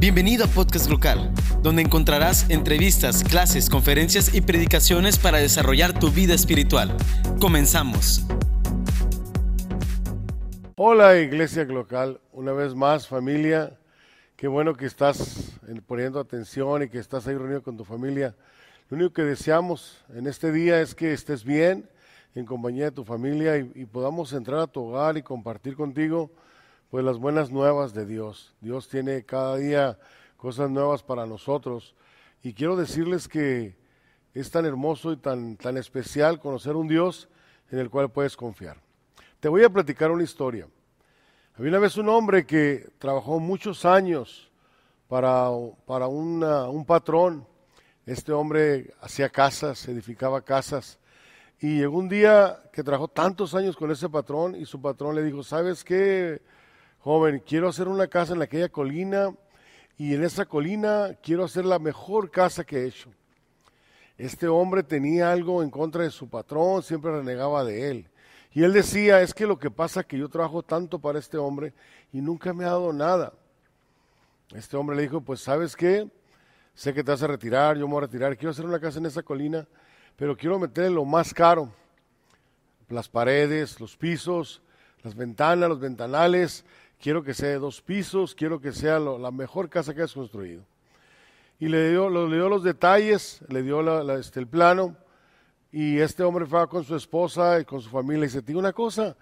Bienvenido a Podcast Local, donde encontrarás entrevistas, clases, conferencias y predicaciones para desarrollar tu vida espiritual. Comenzamos. Hola Iglesia Local, una vez más familia, qué bueno que estás poniendo atención y que estás ahí reunido con tu familia. Lo único que deseamos en este día es que estés bien en compañía de tu familia y, y podamos entrar a tu hogar y compartir contigo pues las buenas nuevas de Dios. Dios tiene cada día cosas nuevas para nosotros y quiero decirles que es tan hermoso y tan, tan especial conocer un Dios en el cual puedes confiar. Te voy a platicar una historia. Había una vez un hombre que trabajó muchos años para, para un patrón. Este hombre hacía casas, edificaba casas. Y llegó un día que trabajó tantos años con ese patrón y su patrón le dijo, ¿sabes qué? Joven, quiero hacer una casa en aquella colina y en esa colina quiero hacer la mejor casa que he hecho. Este hombre tenía algo en contra de su patrón, siempre renegaba de él. Y él decía, es que lo que pasa es que yo trabajo tanto para este hombre y nunca me ha dado nada. Este hombre le dijo, pues sabes qué, sé que te vas a retirar, yo me voy a retirar, quiero hacer una casa en esa colina, pero quiero meterle lo más caro, las paredes, los pisos, las ventanas, los ventanales, quiero que sea de dos pisos, quiero que sea la mejor casa que has construido. Y le dio, los detalles, le dio este, el plano, y este hombre fue con su esposa y con su familia y dice, digo una cosa,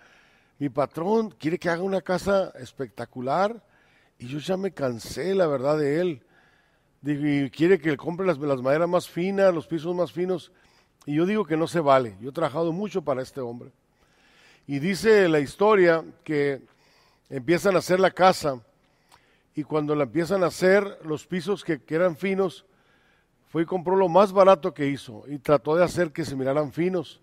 mi patrón quiere que haga una casa espectacular y yo ya me cansé, la verdad, de él. y quiere que compre las, las maderas más finas, los pisos más finos. Y yo digo que no se vale. Yo he trabajado mucho para este hombre. Y dice la historia que empiezan a hacer la casa y cuando la empiezan a hacer, los pisos que, eran finos, fue y compró lo más barato que hizo y trató de hacer que se miraran finos.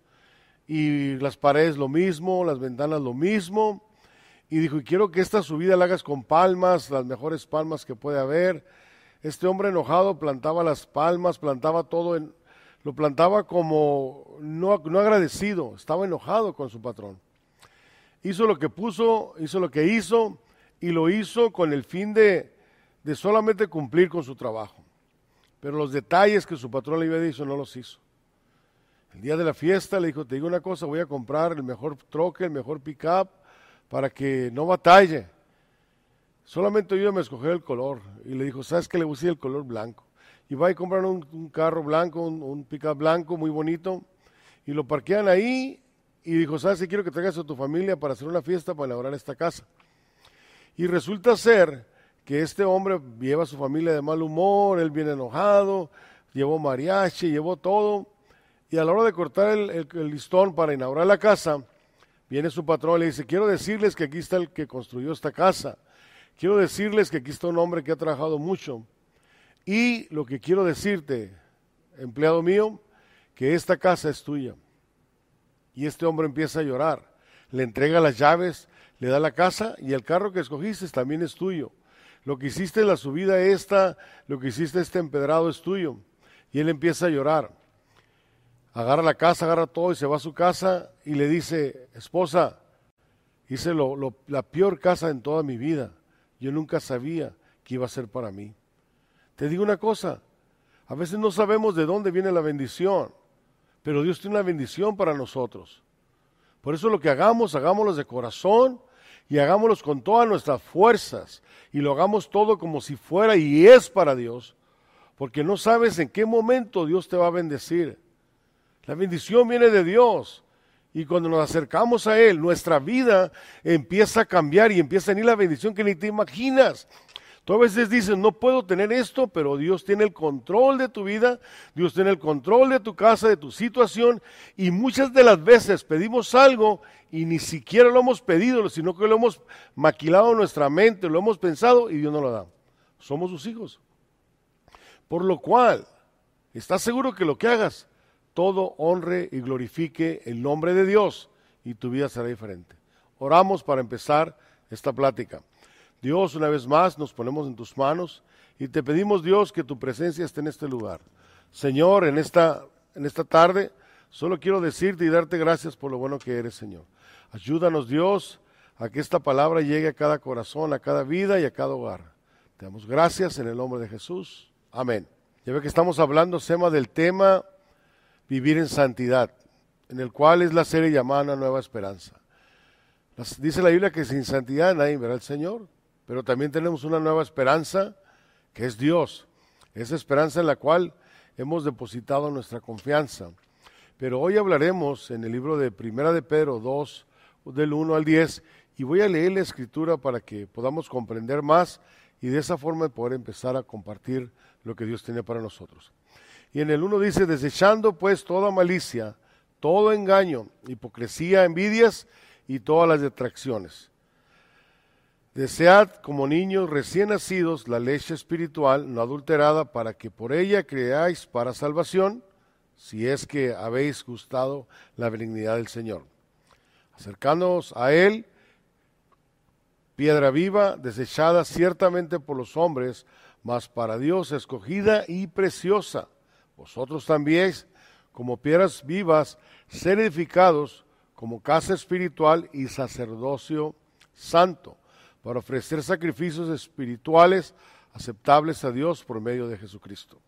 Y las paredes lo mismo, las ventanas lo mismo. Y dijo, y quiero que esta subida la hagas con palmas, las mejores palmas que puede haber. Este hombre enojado plantaba las palmas, plantaba todo, en, lo plantaba como no, no agradecido, estaba enojado con su patrón hizo lo que puso, hizo lo que hizo y lo hizo con el fin de, de solamente cumplir con su trabajo. Pero los detalles que su patrón le había dicho no los hizo. El día de la fiesta le dijo, te digo una cosa, voy a comprar el mejor troque, el mejor pickup, para que no batalle. Solamente yo me escoger el color. Y le dijo, ¿sabes qué le gusta el color blanco? Y va y compran un, carro blanco, un, un pickup blanco muy bonito, y lo parquean ahí y dijo, ¿sabes si quiero que traigas a tu familia para hacer una fiesta para elaborar esta casa? Y resulta ser que este hombre lleva a su familia de mal humor, él viene enojado, llevó mariachi, llevó todo, y a la hora de cortar el, listón para inaugurar la casa, viene su patrón y le dice, quiero decirles que aquí está el que construyó esta casa, quiero decirles que aquí está un hombre que ha trabajado mucho, y lo que quiero decirte, empleado mío, que esta casa es tuya. Y este hombre empieza a llorar. Le entrega las llaves, le da la casa y el carro que escogiste también es tuyo. Lo que hiciste en la subida esta, lo que hiciste este empedrado es tuyo. Y él empieza a llorar. Agarra la casa, agarra todo y se va a su casa y le dice, esposa, hice la peor casa en toda mi vida. Yo nunca sabía que iba a ser para mí. Te digo una cosa, a veces no sabemos de dónde viene la bendición pero Dios tiene una bendición para nosotros. Por eso lo que hagamos, hagámoslo de corazón y hagámoslo con todas nuestras fuerzas y lo hagamos todo como si fuera y es para Dios, porque no sabes en qué momento Dios te va a bendecir. La bendición viene de Dios. Y cuando nos acercamos a Él, nuestra vida empieza a cambiar y empieza a venir la bendición que ni te imaginas. Tú a veces dices, no puedo tener esto, pero Dios tiene el control de tu vida, Dios tiene el control de tu casa, de tu situación, y muchas de las veces pedimos algo y ni siquiera lo hemos pedido, sino que lo hemos maquilado en nuestra mente, lo hemos pensado y Dios no lo da. Somos sus hijos. Por lo cual, ¿estás seguro que lo que hagas, todo honre y glorifique el nombre de Dios y tu vida será diferente? Oramos para empezar esta plática. Dios, una vez más nos ponemos en tus manos y te pedimos, Dios, que tu presencia esté en este lugar. Señor, en esta, en esta tarde, solo quiero decirte y darte gracias por lo bueno que eres, Señor. Ayúdanos, Dios, a que esta palabra llegue a cada corazón, a cada vida y a cada hogar. Te damos gracias en el nombre de Jesús. Amén. Ya ve que estamos hablando, Sema, del tema vivir en santidad, en el cual es la serie llamada Nueva Esperanza. dice la Biblia que sin santidad nadie verá al Señor, pero también tenemos una nueva esperanza que es Dios. Esa esperanza en la cual hemos depositado nuestra confianza. Pero hoy hablaremos en el libro de Primera de Pedro 2, del 1 al 10, y voy a leer la escritura para que podamos comprender más y de esa forma poder empezar a compartir lo que Dios tiene para nosotros. Y en el 1 dice, desechando pues toda malicia, todo engaño, hipocresía, envidias y todas las detracciones. Desead como niños recién nacidos la leche espiritual no adulterada para que por ella creáis para salvación, si es que habéis gustado la benignidad del Señor. Acercándonos a Él, piedra viva, desechada ciertamente por los hombres, mas para Dios escogida y preciosa. Vosotros también, como piedras vivas, ser edificados como casa espiritual y sacerdocio santo, para ofrecer sacrificios espirituales aceptables a Dios por medio de Jesucristo.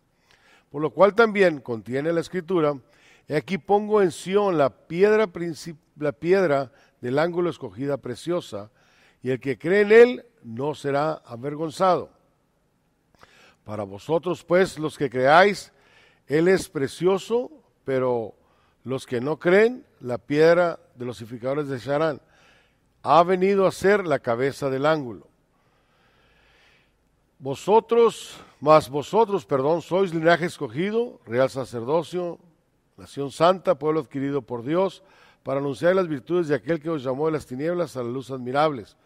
Por lo cual también contiene la escritura, he aquí pongo en Sión la piedra, la piedra del ángulo escogida preciosa, y el que cree en él no será avergonzado. Para vosotros, pues, los que creáis, él es precioso, pero los que no creen, la piedra de los edificadores de Sharán ha venido a ser la cabeza del ángulo. Vosotros, más vosotros, perdón, sois linaje escogido, real sacerdocio, nación santa, pueblo adquirido por Dios, para anunciar las virtudes de aquel que os llamó de las tinieblas a la luz admirables.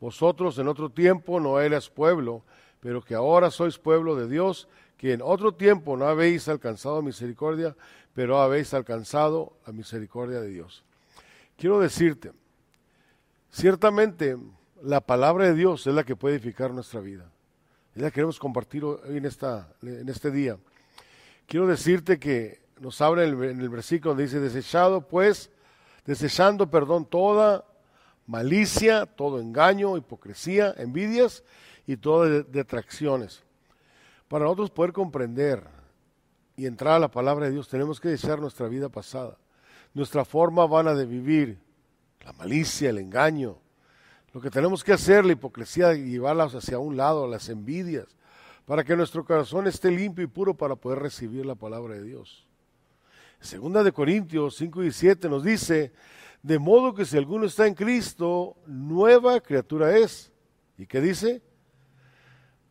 Vosotros en otro tiempo no eras pueblo, pero que ahora sois pueblo de Dios, que en otro tiempo no habéis alcanzado misericordia, pero habéis alcanzado la misericordia de Dios. Quiero decirte, ciertamente la palabra de Dios es la que puede edificar nuestra vida. Es la que queremos compartir hoy en, esta, en este día. Quiero decirte que nos habla en el, el versículo donde dice, desechado pues, desechando, perdón, toda malicia, todo engaño, hipocresía, envidias y todas detracciones. Para nosotros poder comprender y entrar a la palabra de Dios, tenemos que desear nuestra vida pasada, nuestra forma vana de vivir, la malicia, el engaño. Lo que tenemos que hacer, la hipocresía, llevarlas hacia un lado, las envidias, para que nuestro corazón esté limpio y puro para poder recibir la palabra de Dios. Segunda de Corintios 5 y 7 nos dice, de modo que si alguno está en Cristo, nueva criatura es. ¿Y qué dice?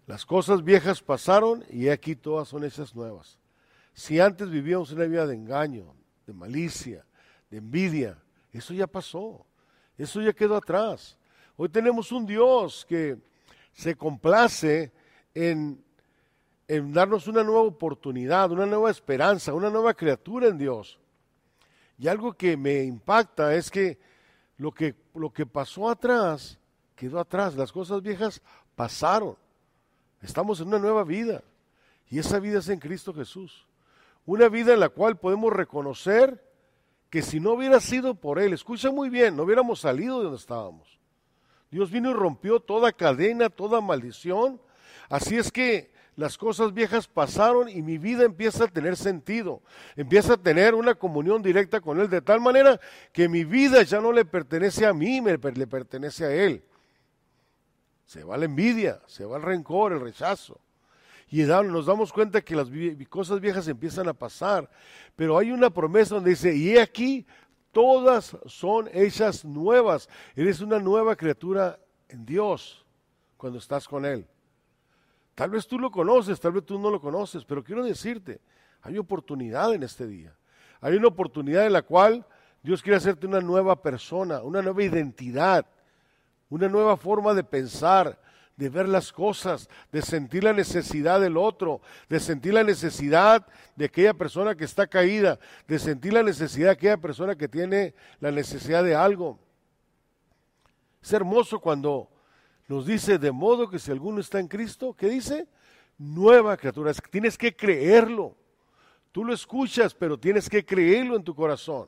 Las cosas viejas pasaron y aquí todas son hechas nuevas. Si antes vivíamos una vida de engaño, de malicia, de envidia, eso ya pasó. Eso ya quedó atrás. Hoy tenemos un Dios que se complace en, en darnos una nueva oportunidad, una nueva esperanza, una nueva criatura en Dios. Y algo que me impacta es que lo que, lo que pasó atrás quedó atrás, las cosas viejas pasaron. Estamos en una nueva vida y esa vida es en Cristo Jesús. Una vida en la cual podemos reconocer que si no hubiera sido por Él, escucha muy bien, no hubiéramos salido de donde estábamos. Dios vino y rompió toda cadena, toda maldición. Así es que las cosas viejas pasaron y mi vida empieza a tener sentido, empieza a tener una comunión directa con Él, de tal manera que mi vida ya no le pertenece a mí, le pertenece a Él. Se va la envidia, se va el rencor, el rechazo. Y nos damos cuenta que las cosas viejas empiezan a pasar, pero hay una promesa donde dice, y aquí todas son hechas nuevas. Eres una nueva criatura en Dios cuando estás con Él. Tal vez tú lo conoces, tal vez tú no lo conoces, pero quiero decirte, hay oportunidad en este día. Hay una oportunidad en la cual Dios quiere hacerte una nueva persona, una nueva identidad, una nueva forma de pensar, de ver las cosas, de sentir la necesidad del otro, de sentir la necesidad de aquella persona que está caída, de sentir la necesidad de aquella persona que tiene la necesidad de algo. Es hermoso cuando nos dice, de modo que si alguno está en Cristo, ¿qué dice? Nueva criatura. Tienes que creerlo. Tú lo escuchas, pero tienes que creerlo en tu corazón.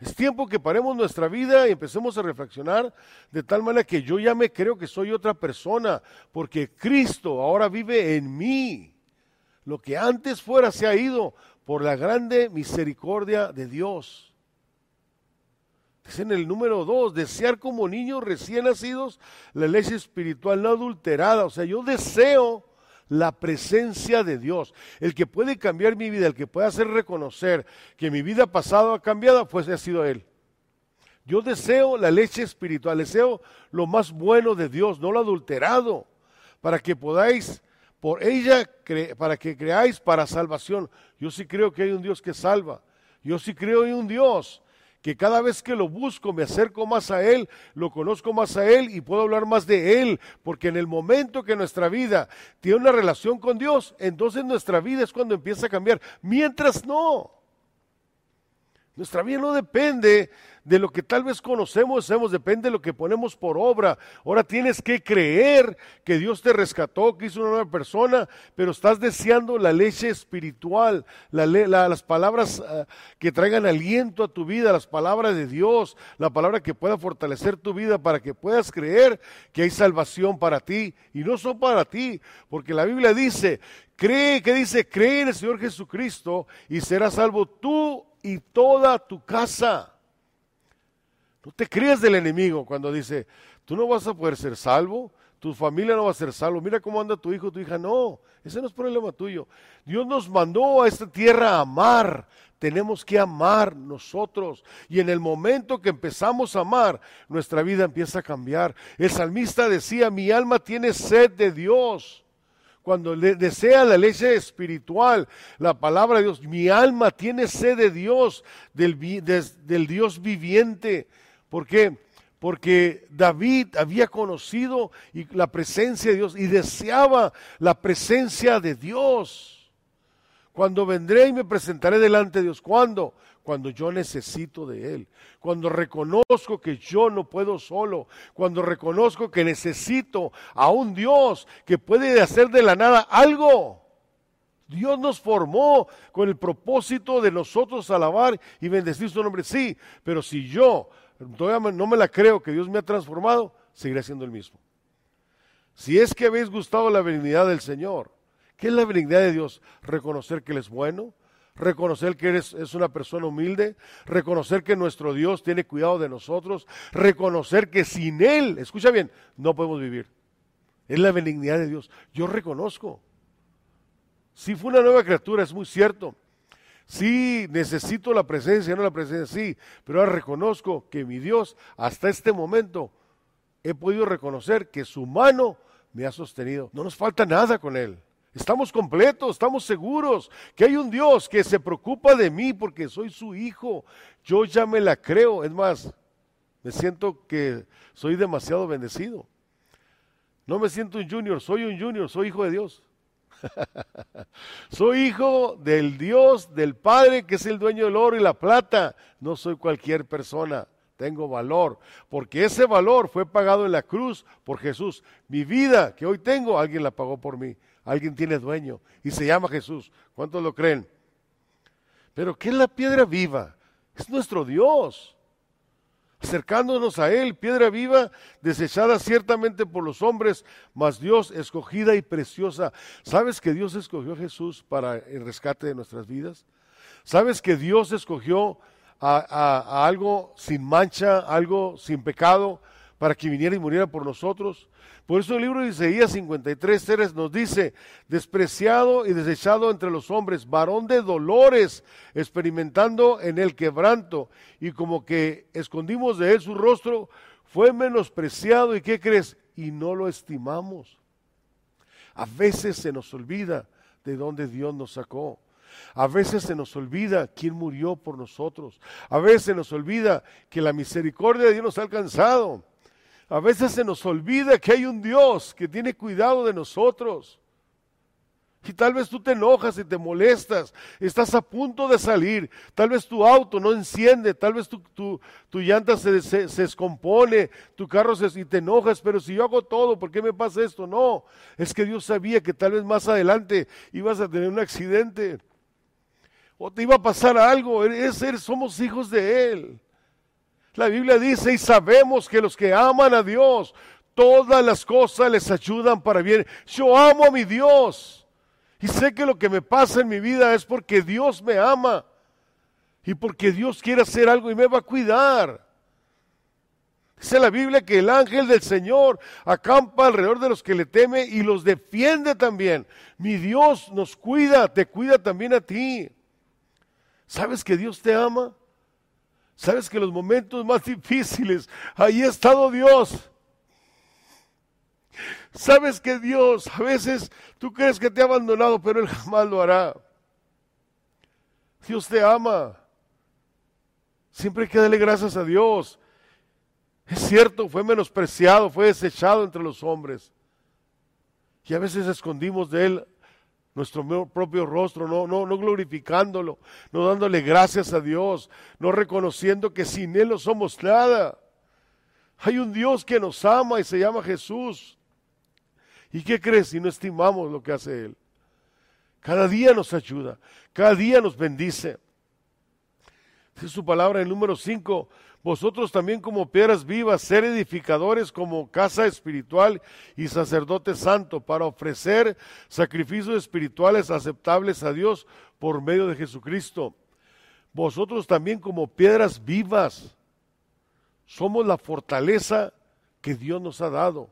Es tiempo que paremos nuestra vida y empecemos a reflexionar de tal manera que yo ya me creo que soy otra persona, porque Cristo ahora vive en mí. Lo que antes fuera se ha ido por la grande misericordia de Dios. Es en el número dos, desear como niños recién nacidos la leche espiritual no adulterada. O sea, yo deseo la presencia de Dios. El que puede cambiar mi vida, el que puede hacer reconocer que mi vida pasada ha cambiado, pues ha sido Él. Yo deseo la leche espiritual, deseo lo más bueno de Dios, no lo adulterado, para que podáis, por ella, para que creáis para salvación. Yo sí creo que hay un Dios que salva. Yo sí creo en un Dios que cada vez que lo busco me acerco más a Él, lo conozco más a Él y puedo hablar más de Él, porque en el momento que nuestra vida tiene una relación con Dios, entonces nuestra vida es cuando empieza a cambiar. Mientras no, nuestra vida no depende de lo que tal vez conocemos, sabemos, depende de lo que ponemos por obra. Ahora tienes que creer que Dios te rescató, que hizo una nueva persona, pero estás deseando la leche espiritual, las palabras ah, que traigan aliento a tu vida, las palabras de Dios, la palabra que pueda fortalecer tu vida para que puedas creer que hay salvación para ti y no solo para ti, porque la Biblia dice, cree, que dice, cree en el Señor Jesucristo y serás salvo tú y toda tu casa. No te creas del enemigo cuando dice, tú no vas a poder ser salvo, tu familia no va a ser salvo, mira cómo anda tu hijo, tu hija. No, ese no es problema tuyo. Dios nos mandó a esta tierra a amar. Tenemos que amar nosotros. Y en el momento que empezamos a amar, nuestra vida empieza a cambiar. El salmista decía, mi alma tiene sed de Dios cuando desea la leche espiritual, la palabra de Dios, mi alma tiene sed de Dios, del, del Dios viviente. ¿Por qué? Porque David había conocido la presencia de Dios y deseaba la presencia de Dios. Cuando vendré y me presentaré delante de Dios, ¿cuándo? Cuando yo necesito de Él, cuando reconozco que yo no puedo solo, cuando reconozco que necesito a un Dios que puede hacer de la nada algo. Dios nos formó con el propósito de nosotros alabar y bendecir su nombre, sí, pero si yo todavía no me la creo que Dios me ha transformado, seguiré siendo el mismo. Si es que habéis gustado la benignidad del Señor, ¿qué es la benignidad de Dios? Reconocer que Él es bueno, reconocer que eres es una persona humilde, reconocer que nuestro Dios tiene cuidado de nosotros, reconocer que sin Él, escucha bien, no podemos vivir. Es la benignidad de Dios. Yo reconozco. Si fue una nueva criatura, es muy cierto. Sí, necesito la presencia, no la presencia, sí, pero ahora reconozco que mi Dios, hasta este momento, he podido reconocer que su mano me ha sostenido. No nos falta nada con Él. Estamos completos, estamos seguros que hay un Dios que se preocupa de mí porque soy su hijo. Yo ya me la creo. Es más, me siento que soy demasiado bendecido. No me siento un junior, soy un junior, soy hijo de Dios. soy hijo del Dios, del Padre que es el dueño del oro y la plata. No soy cualquier persona, tengo valor, porque ese valor fue pagado en la cruz por Jesús. Mi vida que hoy tengo, alguien la pagó por mí. Alguien tiene dueño y se llama Jesús. ¿Cuántos lo creen? Pero ¿qué es la piedra viva? Es nuestro Dios. Acercándonos a Él, piedra viva, desechada ciertamente por los hombres, mas Dios escogida y preciosa. ¿Sabes que Dios escogió a Jesús para el rescate de nuestras vidas? ¿Sabes que Dios escogió a, algo sin mancha, algo sin pecado, para que viniera y muriera por nosotros? Por eso el libro de Isaías 53, 3 nos dice, despreciado y desechado entre los hombres, varón de dolores, experimentando en el quebranto, y como que escondimos de él su rostro, fue menospreciado y ¿qué crees? Y no lo estimamos. A veces se nos olvida de dónde Dios nos sacó. A veces se nos olvida quién murió por nosotros. A veces se nos olvida que la misericordia de Dios nos ha alcanzado. A veces se nos olvida que hay un Dios que tiene cuidado de nosotros. Y tal vez tú te enojas y te molestas, estás a punto de salir, tal vez tu auto no enciende, tal vez tu, tu, llanta se, se, descompone, tu carro se, y te enojas, pero si yo hago todo, ¿por qué me pasa esto? No, es que Dios sabía que tal vez más adelante ibas a tener un accidente o te iba a pasar algo, es, somos hijos de Él. La Biblia dice, y sabemos que los que aman a Dios, todas las cosas les ayudan para bien. Yo amo a mi Dios. Y sé que lo que me pasa en mi vida es porque Dios me ama. Y porque Dios quiere hacer algo y me va a cuidar. Dice la Biblia que el ángel del Señor acampa alrededor de los que le teme y los defiende también. Mi Dios nos cuida, te cuida también a ti. ¿Sabes que Dios te ama? ¿Sabes que los momentos más difíciles, ahí ha estado Dios? ¿Sabes que Dios, a veces tú crees que te ha abandonado, pero Él jamás lo hará? Dios te ama. Siempre hay que darle gracias a Dios. Es cierto, fue menospreciado, fue desechado entre los hombres. Y a veces escondimos de Él nuestro propio rostro, no, no, no glorificándolo, no dándole gracias a Dios, no reconociendo que sin Él no somos nada. Hay un Dios que nos ama y se llama Jesús. ¿Y qué crees si no estimamos lo que hace Él? Cada día nos ayuda, cada día nos bendice. Es su palabra en número 5, vosotros también como piedras vivas, ser edificadores como casa espiritual y sacerdote santo, para ofrecer sacrificios espirituales aceptables a Dios por medio de Jesucristo. Vosotros también como piedras vivas, somos la fortaleza que Dios nos ha dado.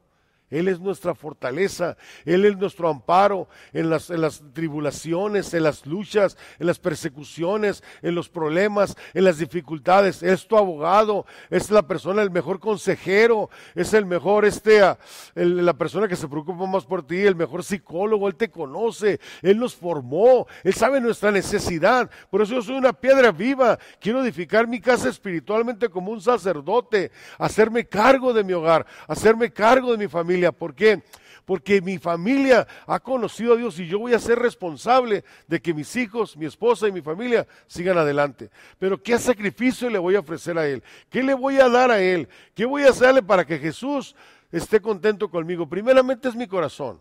Él es nuestra fortaleza, Él es nuestro amparo en las, tribulaciones, en las luchas, en las persecuciones, en los problemas, en las dificultades. Es tu abogado, es la persona, el mejor consejero, es el mejor, este, ah, la persona que se preocupa más por ti, el mejor psicólogo, Él te conoce, Él nos formó, Él sabe nuestra necesidad. Por eso yo soy una piedra viva, quiero edificar mi casa espiritualmente como un sacerdote, hacerme cargo de mi hogar, hacerme cargo de mi ¿Por qué? Porque mi familia ha conocido a Dios y yo voy a ser responsable de que mis hijos, mi esposa y mi familia sigan adelante. Pero ¿qué sacrificio le voy a ofrecer a Él? ¿Qué le voy a dar a Él? ¿Qué voy a hacerle para que Jesús esté contento conmigo? Primeramente es mi corazón,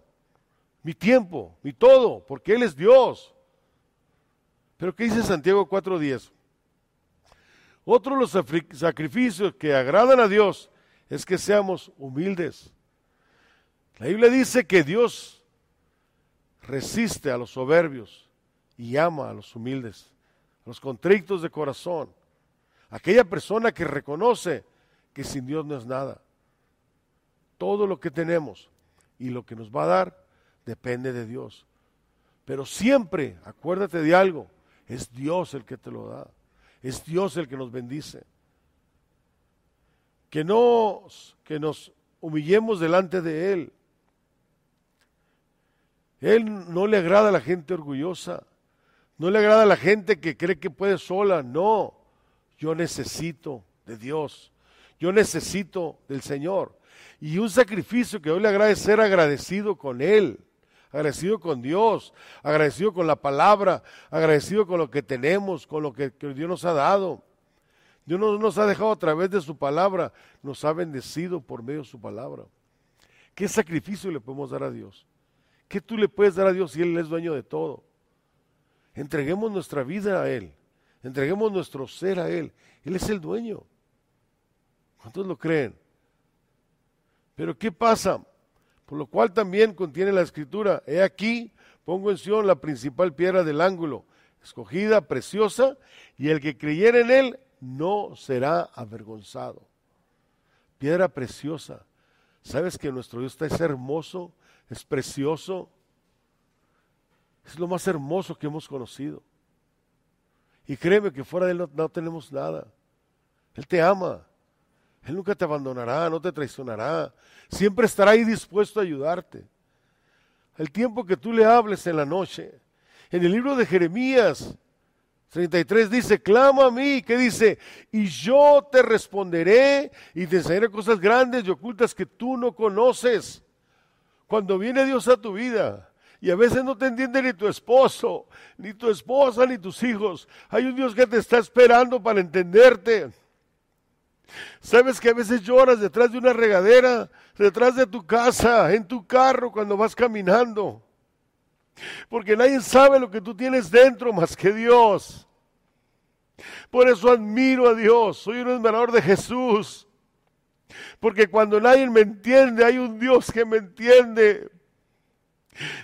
mi tiempo, mi todo, porque Él es Dios. Pero ¿qué dice Santiago 4.10? Otro de los sacrificios que agradan a Dios es que seamos humildes la Biblia dice que Dios resiste a los soberbios y ama a los humildes, a los contritos de corazón. Aquella persona que reconoce que sin Dios no es nada. Todo lo que tenemos y lo que nos va a dar depende de Dios. Pero siempre, acuérdate de algo, es Dios el que te lo da. Es Dios el que nos bendice. Que nos, que nos humillemos delante de Él él no le agrada a la gente orgullosa, no le agrada a la gente que cree que puede sola, no, yo necesito de Dios, yo necesito del Señor. Y un sacrificio que hoy le agrada es ser agradecido con Él, agradecido con Dios, agradecido con la palabra, agradecido con lo que tenemos, con lo que, Dios nos ha dado. Dios no nos ha dejado a través de su palabra, nos ha bendecido por medio de su palabra. ¿Qué sacrificio le podemos dar a Dios? ¿Qué tú le puedes dar a Dios si Él es dueño de todo? Entreguemos nuestra vida a Él. Entreguemos nuestro ser a Él. Él es el dueño. ¿Cuántos lo creen? Pero ¿qué pasa? Por lo cual también contiene la escritura, he aquí, pongo en Sion la principal piedra del ángulo, escogida, preciosa, y el que creyera en él no será avergonzado. Piedra preciosa. ¿Sabes que nuestro Dios está es hermoso? Es precioso, es lo más hermoso que hemos conocido. Y créeme que fuera de Él no, tenemos nada. Él te ama. Él nunca te abandonará, no te traicionará. Siempre estará ahí dispuesto a ayudarte. El tiempo que tú le hables en la noche. En el libro de Jeremías 33 dice, clama a mí, que dice, y yo te responderé y te enseñaré cosas grandes y ocultas que tú no conoces. Cuando viene Dios a tu vida y a veces no te entiende ni tu esposo, ni tu esposa, ni tus hijos, hay un Dios que te está esperando para entenderte. Sabes que a veces lloras detrás de una regadera, detrás de tu casa, en tu carro, cuando vas caminando. Porque nadie sabe lo que tú tienes dentro más que Dios. Por eso admiro a Dios, soy un admirador de Jesús. Porque cuando nadie me entiende, hay un Dios que me entiende.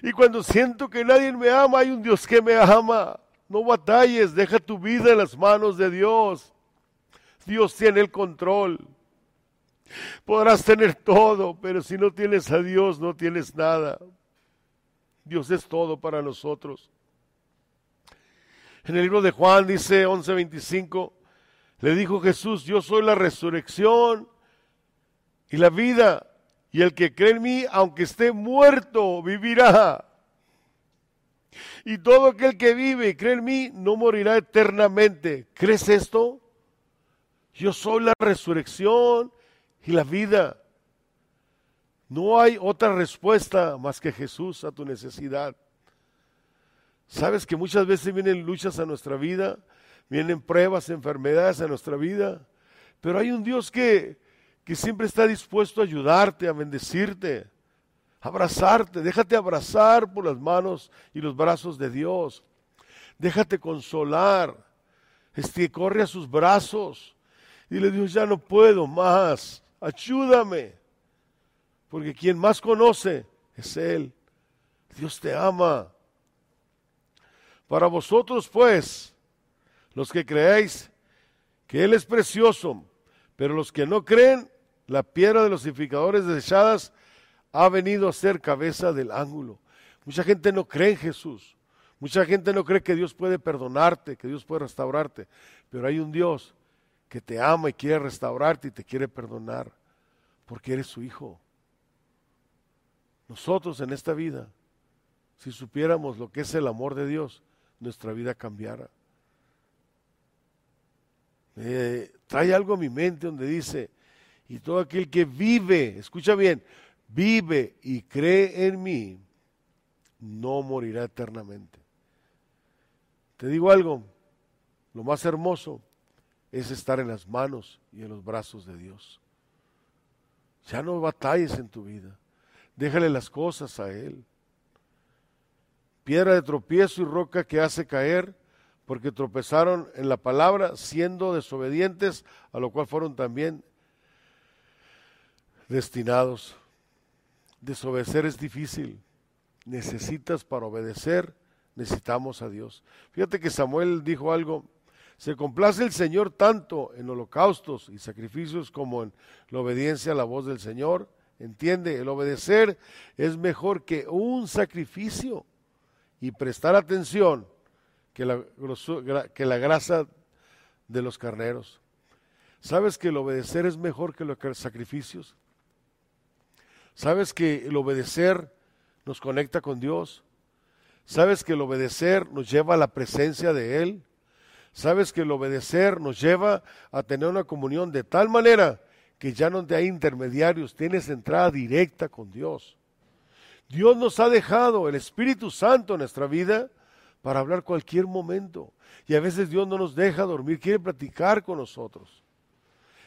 Y cuando siento que nadie me ama, hay un Dios que me ama. No batalles, deja tu vida en las manos de Dios. Dios tiene el control. Podrás tener todo, pero si no tienes a Dios, no tienes nada. Dios es todo para nosotros. En el libro de Juan dice 11:25, le dijo Jesús, yo soy la resurrección y la vida, y el que cree en mí, aunque esté muerto, vivirá. Y todo aquel que vive y cree en mí no morirá eternamente. ¿Crees esto? Yo soy la resurrección y la vida. No hay otra respuesta más que Jesús a tu necesidad. Sabes que muchas veces vienen luchas a nuestra vida, vienen pruebas, enfermedades a nuestra vida, pero hay un Dios que, que siempre está dispuesto a ayudarte, a bendecirte, a abrazarte. Déjate abrazar por las manos y los brazos de Dios. Déjate consolar. Este, corre a sus brazos. y Dile, Dios, ya no puedo más. Ayúdame. Porque quien más conoce es Él. Dios te ama. Para vosotros, pues, los que creéis que Él es precioso, pero los que no creen, la piedra de los edificadores desechadas ha venido a ser cabeza del ángulo. Mucha gente no cree en Jesús. Mucha gente no cree que Dios puede perdonarte, que Dios puede restaurarte. Pero hay un Dios que te ama y quiere restaurarte y te quiere perdonar, porque eres su hijo. Nosotros en esta vida, si supiéramos lo que es el amor de Dios, nuestra vida cambiara. trae algo a mi mente donde dice, y todo aquel que vive, escucha bien, vive y cree en mí, no morirá eternamente. Te digo algo, lo más hermoso es estar en las manos y en los brazos de Dios. Ya no batalles en tu vida, déjale las cosas a Él piedra de tropiezo y roca que hace caer, porque tropezaron en la palabra, siendo desobedientes, a lo cual fueron también destinados. Desobedecer es difícil. Necesitas para obedecer, necesitamos a Dios. Fíjate que Samuel dijo algo, se complace el Señor tanto en holocaustos y sacrificios como en la obediencia a la voz del Señor. Entiende, el obedecer es mejor que un sacrificio y prestar atención que la, que la grasa de los carneros. ¿Sabes que el obedecer es mejor que los sacrificios? ¿Sabes que el obedecer nos conecta con Dios? ¿Sabes que el obedecer nos lleva a la presencia de Él? ¿Sabes que el obedecer nos lleva a tener una comunión de tal manera que ya no hay intermediarios, tienes entrada directa con Dios? Dios nos ha dejado el Espíritu Santo en nuestra vida para hablar cualquier momento. Y a veces Dios no nos deja dormir, quiere platicar con nosotros.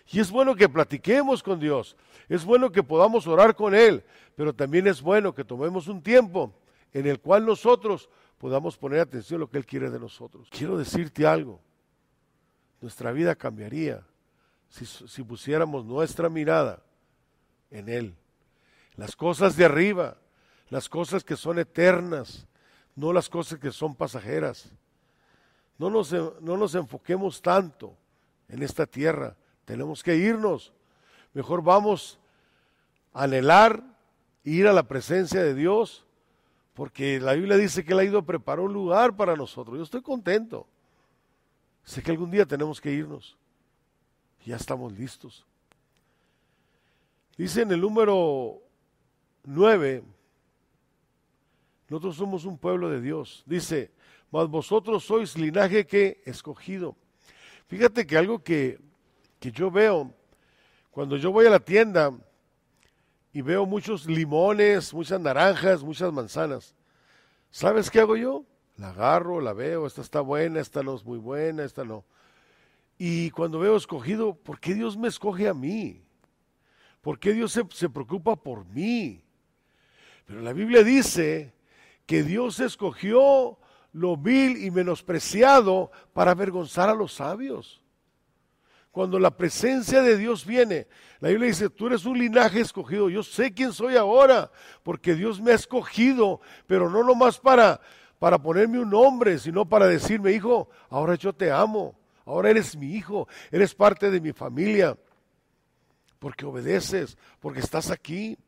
Y es bueno que platiquemos con Dios, es bueno que podamos orar con Él, pero también es bueno que tomemos un tiempo en el cual nosotros podamos poner atención a lo que Él quiere de nosotros. Quiero decirte algo, nuestra vida cambiaría si, si pusiéramos nuestra mirada en Él. Las cosas de arriba, las cosas que son eternas, no las cosas que son pasajeras. No nos, no nos enfoquemos tanto en esta tierra, tenemos que irnos. Mejor vamos a anhelar, ir a la presencia de Dios, porque la Biblia dice que Él ha ido a preparar un lugar para nosotros. Yo estoy contento. Sé que algún día tenemos que irnos. Ya estamos listos. Dice en el número 9, nosotros somos un pueblo de Dios. Dice, mas vosotros sois linaje que escogido. Fíjate que algo que, que yo veo, cuando yo voy a la tienda y veo muchos limones, muchas naranjas, muchas manzanas, ¿sabes qué hago yo? La agarro, la veo, esta está buena, esta no es muy buena, esta no. Y cuando veo escogido, ¿por qué Dios me escoge a mí? ¿Por qué Dios se, se preocupa por mí? Pero la Biblia dice que Dios escogió lo vil y menospreciado para avergonzar a los sabios. Cuando la presencia de Dios viene, la Biblia dice, tú eres un linaje escogido, yo sé quién soy ahora, porque Dios me ha escogido, pero no nomás para, para ponerme un nombre, sino para decirme, hijo, ahora yo te amo, ahora eres mi hijo, eres parte de mi familia, porque obedeces, porque estás aquí.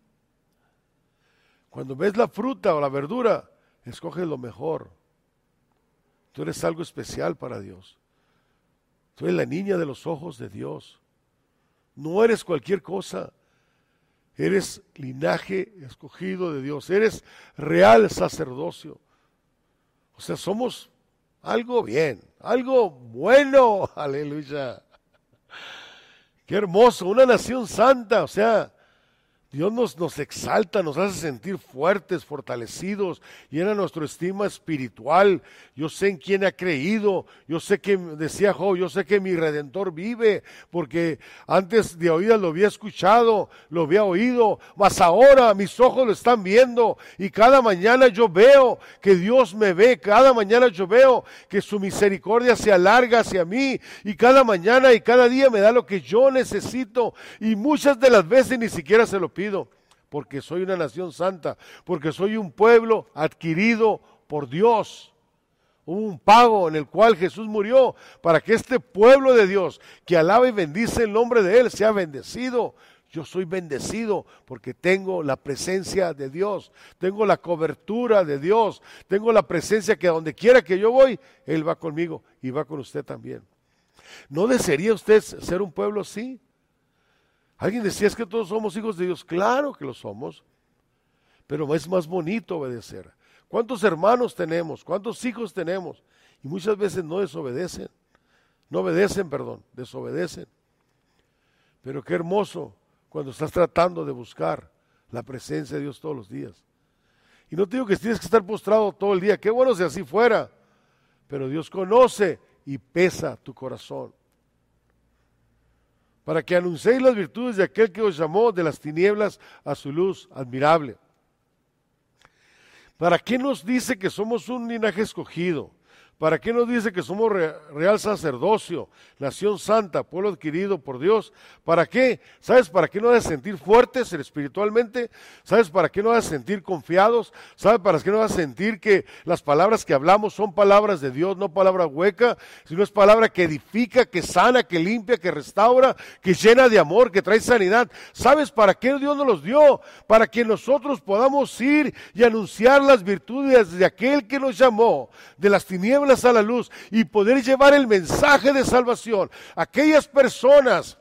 Cuando ves la fruta o la verdura, escoge lo mejor. Tú eres algo especial para Dios. Tú eres la niña de los ojos de Dios. No eres cualquier cosa. Eres linaje escogido de Dios. Eres real sacerdocio. O sea, somos algo bien, algo bueno. Aleluya. Qué hermoso, una nación santa. O sea, Dios nos, nos, exalta, nos hace sentir fuertes, fortalecidos, llena nuestra estima espiritual. Yo sé en quién ha creído, yo sé que, decía Job, yo sé que mi redentor vive, porque antes de oídas lo había escuchado, lo había oído, mas ahora mis ojos lo están viendo y cada mañana yo veo que Dios me ve, cada mañana yo veo que su misericordia se alarga hacia mí y cada mañana y cada día me da lo que yo necesito y muchas de las veces ni siquiera se lo porque soy una nación santa, porque soy un pueblo adquirido por Dios. un pago en el cual Jesús murió para que este pueblo de Dios que alaba y bendice el nombre de Él sea bendecido. Yo soy bendecido porque tengo la presencia de Dios, tengo la cobertura de Dios, tengo la presencia que donde quiera que yo voy, Él va conmigo y va con usted también. ¿No desearía usted ser un pueblo así? Alguien decía, es que todos somos hijos de Dios. Claro que lo somos, pero es más bonito obedecer. ¿Cuántos hermanos tenemos? ¿Cuántos hijos tenemos? Y muchas veces no desobedecen. No obedecen, perdón, desobedecen. Pero qué hermoso cuando estás tratando de buscar la presencia de Dios todos los días. Y no te digo que tienes que estar postrado todo el día. Qué bueno si así fuera. Pero Dios conoce y pesa tu corazón para que anunciéis las virtudes de aquel que os llamó de las tinieblas a su luz admirable. ¿Para qué nos dice que somos un linaje escogido? ¿Para qué nos dice que somos real sacerdocio, nación santa, pueblo adquirido por Dios? ¿Para qué? ¿Sabes para qué nos hace sentir fuertes espiritualmente? ¿Sabes para qué nos hace sentir confiados? ¿Sabes para qué nos hace sentir que las palabras que hablamos son palabras de Dios, no palabra hueca, sino es palabra que edifica, que sana, que limpia, que restaura, que llena de amor, que trae sanidad? ¿Sabes para qué Dios nos los dio? Para que nosotros podamos ir y anunciar las virtudes de aquel que nos llamó de las tinieblas a la luz y poder llevar el mensaje de salvación a aquellas personas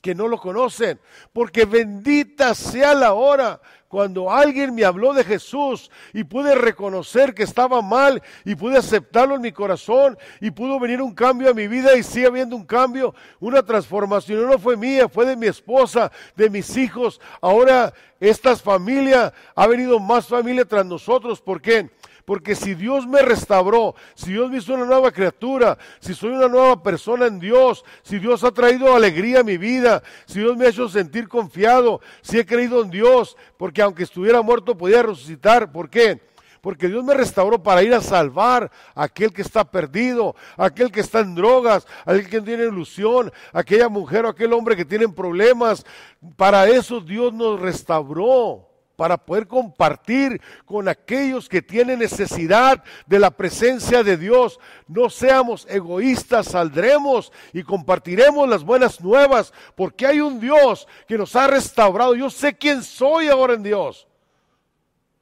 que no lo conocen, porque bendita sea la hora cuando alguien me habló de Jesús y pude reconocer que estaba mal y pude aceptarlo en mi corazón y pudo venir un cambio a mi vida y sigue habiendo un cambio, una transformación. No fue mía, fue de mi esposa, de mis hijos. Ahora esta familia ha venido más familia tras nosotros. ¿Por qué? Porque si Dios me restauró, si Dios me hizo una nueva criatura, si soy una nueva persona en Dios, si Dios ha traído alegría a mi vida, si Dios me ha hecho sentir confiado, si he creído en Dios, porque aunque estuviera muerto podía resucitar. ¿Por qué? Porque Dios me restauró para ir a salvar a aquel que está perdido, a aquel que está en drogas, a aquel que tiene ilusión, a aquella mujer o aquel hombre que tienen problemas. Para eso Dios nos restauró para poder compartir con aquellos que tienen necesidad de la presencia de Dios. No seamos egoístas, saldremos y compartiremos las buenas nuevas, porque hay un Dios que nos ha restaurado. Yo sé quién soy ahora en Dios,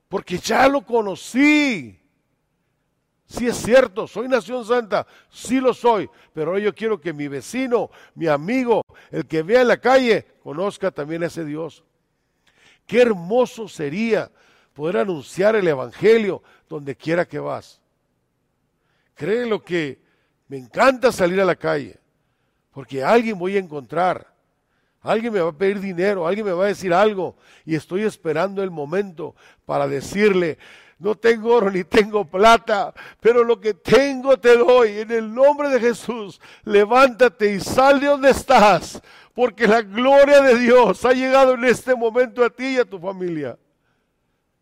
porque ya lo conocí. Sí es cierto, soy nación santa, sí lo soy, pero yo quiero que mi vecino, mi amigo, el que vea en la calle, conozca también a ese Dios. Qué hermoso sería poder anunciar el Evangelio donde quiera que vas. Cree lo que me encanta salir a la calle, porque alguien voy a encontrar, alguien me va a pedir dinero, alguien me va a decir algo, y estoy esperando el momento para decirle, no tengo oro ni tengo plata, pero lo que tengo te doy. En el nombre de Jesús, levántate y sal de donde estás, porque la gloria de Dios ha llegado en este momento a ti y a tu familia.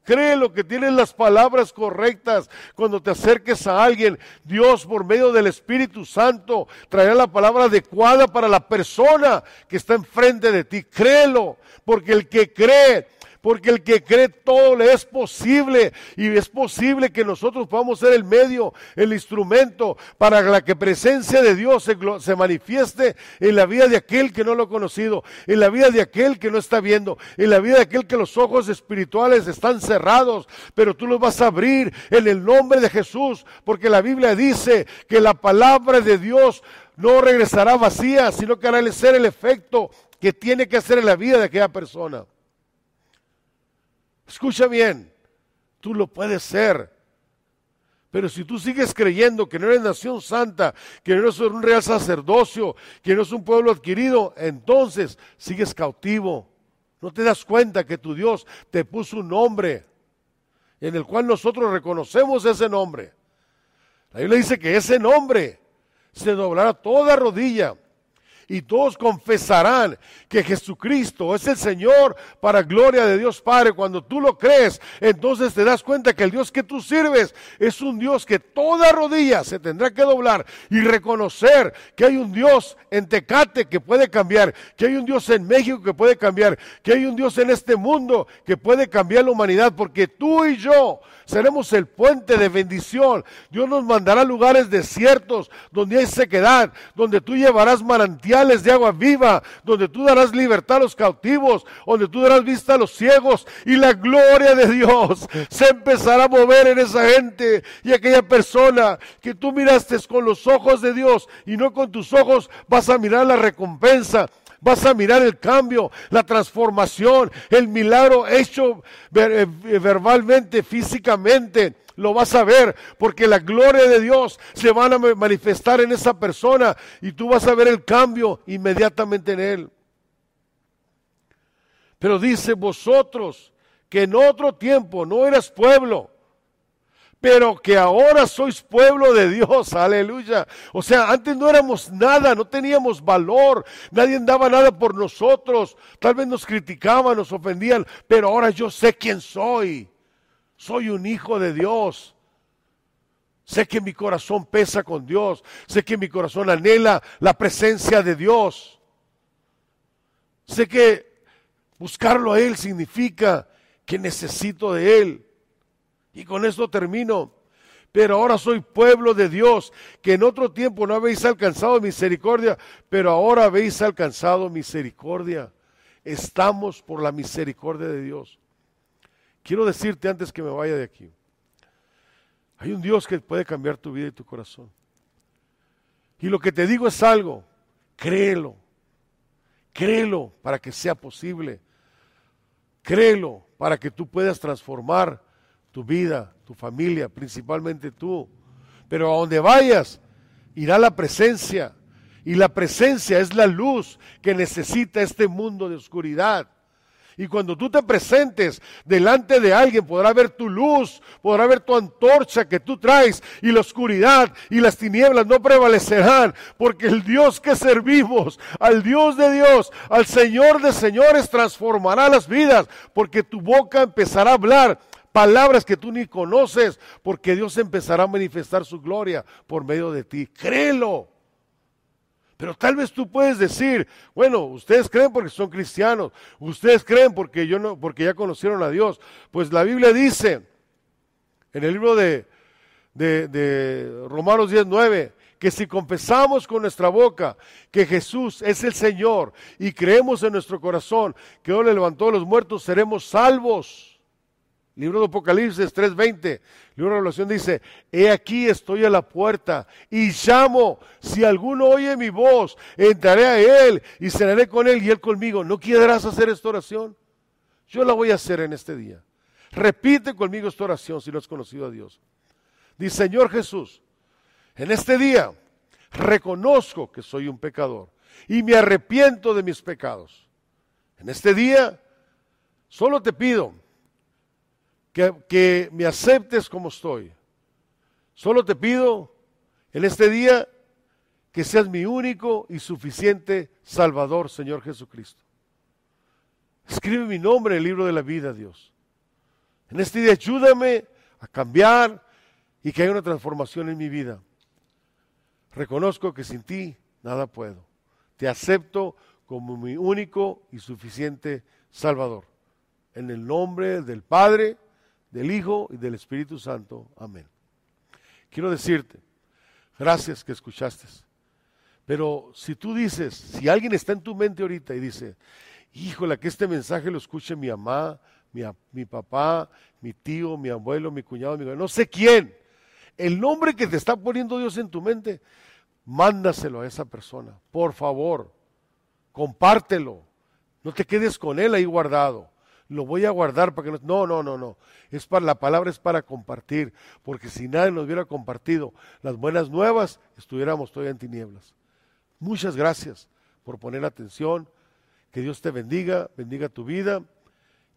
Créelo que tienes las palabras correctas cuando te acerques a alguien. Dios por medio del Espíritu Santo traerá la palabra adecuada para la persona que está enfrente de ti. Créelo, porque el que cree porque el que cree todo le es posible y es posible que nosotros podamos ser el medio, el instrumento para la que presencia de Dios se, manifieste en la vida de aquel que no lo ha conocido, en la vida de aquel que no está viendo, en la vida de aquel que los ojos espirituales están cerrados, pero tú los vas a abrir en el nombre de Jesús, porque la Biblia dice que la palabra de Dios no regresará vacía, sino que hará ser el efecto que tiene que hacer en la vida de aquella persona. Escucha bien, tú lo puedes ser. Pero si tú sigues creyendo que no eres nación santa, que no eres un real sacerdocio, que no es un pueblo adquirido, entonces sigues cautivo. No te das cuenta que tu Dios te puso un nombre en el cual nosotros reconocemos ese nombre. La Biblia dice que ese nombre se doblará toda rodilla y todos confesarán que Jesucristo es el Señor para gloria de Dios Padre. Cuando tú lo crees, entonces te das cuenta que el Dios que tú sirves es un Dios que toda rodilla se tendrá que doblar y reconocer que hay un Dios en Tecate que puede cambiar, que hay un Dios en México que puede cambiar, que hay un Dios en este mundo que puede cambiar la humanidad, porque tú y yo seremos el puente de bendición. Dios nos mandará lugares desiertos donde hay sequedad, donde tú llevarás manantiales de agua viva, donde tú darás libertad a los cautivos, donde tú darás vista a los ciegos y la gloria de Dios se empezará a mover en esa gente y aquella persona que tú miraste con los ojos de Dios y no con tus ojos vas a mirar la recompensa vas a mirar el cambio, la transformación, el milagro hecho eh, verbalmente, físicamente. Lo vas a ver porque la gloria de Dios se va a manifestar en esa persona y tú vas a ver el cambio inmediatamente en él. Pero dice vosotros que en otro tiempo no eras pueblo, pero que ahora sois pueblo de Dios, aleluya. O sea, antes no éramos nada, no teníamos valor, nadie daba nada por nosotros, tal vez nos criticaban, nos ofendían, pero ahora yo sé quién soy. Soy un hijo de Dios. Sé que mi corazón pesa con Dios, sé que mi corazón anhela la presencia de Dios. Sé que buscarlo a Él significa que necesito de Él. Y con esto termino. Pero ahora soy pueblo de Dios, que en otro tiempo no habéis alcanzado misericordia, pero ahora habéis alcanzado misericordia. Estamos por la misericordia de Dios. Quiero decirte antes que me vaya de aquí, hay un Dios que puede cambiar tu vida y tu corazón. Y lo que te digo es algo, créelo, créelo para que sea posible, créelo para que tú puedas transformar tu vida, tu familia, principalmente tú. Pero a donde vayas, irá la presencia. Y la presencia es la luz que necesita este mundo de oscuridad. Y cuando tú te presentes delante de alguien, podrá ver tu luz, podrá ver tu antorcha que tú traes y la oscuridad y las tinieblas no prevalecerán, porque el Dios que servimos, al Dios de Dios, al Señor de señores, transformará las vidas, porque tu boca empezará a hablar palabras que tú ni conoces, porque Dios empezará a manifestar su gloria por medio de ti. Créelo. Pero tal vez tú puedes decir, bueno, ustedes creen porque son cristianos, ustedes creen porque yo no, porque ya conocieron a Dios. Pues la Biblia dice en el libro de, de, de Romanos 19 que si confesamos con nuestra boca que Jesús es el Señor y creemos en nuestro corazón que Dios le levantó a los muertos, seremos salvos. Libro de Apocalipsis 3:20, libro de Revelación dice, he aquí estoy a la puerta y llamo, si alguno oye mi voz, entraré a él y cenaré con él y él conmigo. ¿No quieras hacer esta oración? Yo la voy a hacer en este día. Repite conmigo esta oración si no has conocido a Dios. Dice, Señor Jesús, en este día reconozco que soy un pecador y me arrepiento de mis pecados. En este día solo te pido que, me aceptes como estoy. Solo te pido en este día que seas mi único y suficiente Salvador, Señor Jesucristo. Escribe mi nombre en el libro de la vida, Dios. En este día ayúdame a cambiar y que haya una transformación en mi vida. Reconozco que sin ti nada puedo. Te acepto como mi único y suficiente Salvador. En el nombre del Padre, del Hijo y del Espíritu Santo. Amén. Quiero decirte, gracias que escuchaste. Pero si tú dices, si alguien está en tu mente ahorita y dice, híjole, que este mensaje lo escuche mi mamá, mi, mi papá, mi tío, mi abuelo, mi cuñado, mi no sé quién, el nombre que te está poniendo Dios en tu mente, mándaselo a esa persona, por favor, compártelo, no te quedes con él ahí guardado lo voy a guardar para que no... No, no, no. Es para, la palabra es para compartir, porque si nadie nos hubiera compartido las buenas nuevas, estuviéramos todavía en tinieblas. Muchas gracias por poner atención. Que Dios te bendiga, bendiga tu vida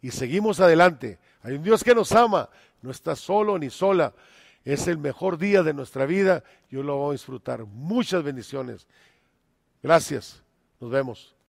y seguimos adelante. Hay un Dios que nos ama, no está solo ni sola. Es el mejor día de nuestra vida. Yo lo voy a disfrutar. Muchas bendiciones. Gracias. Nos vemos.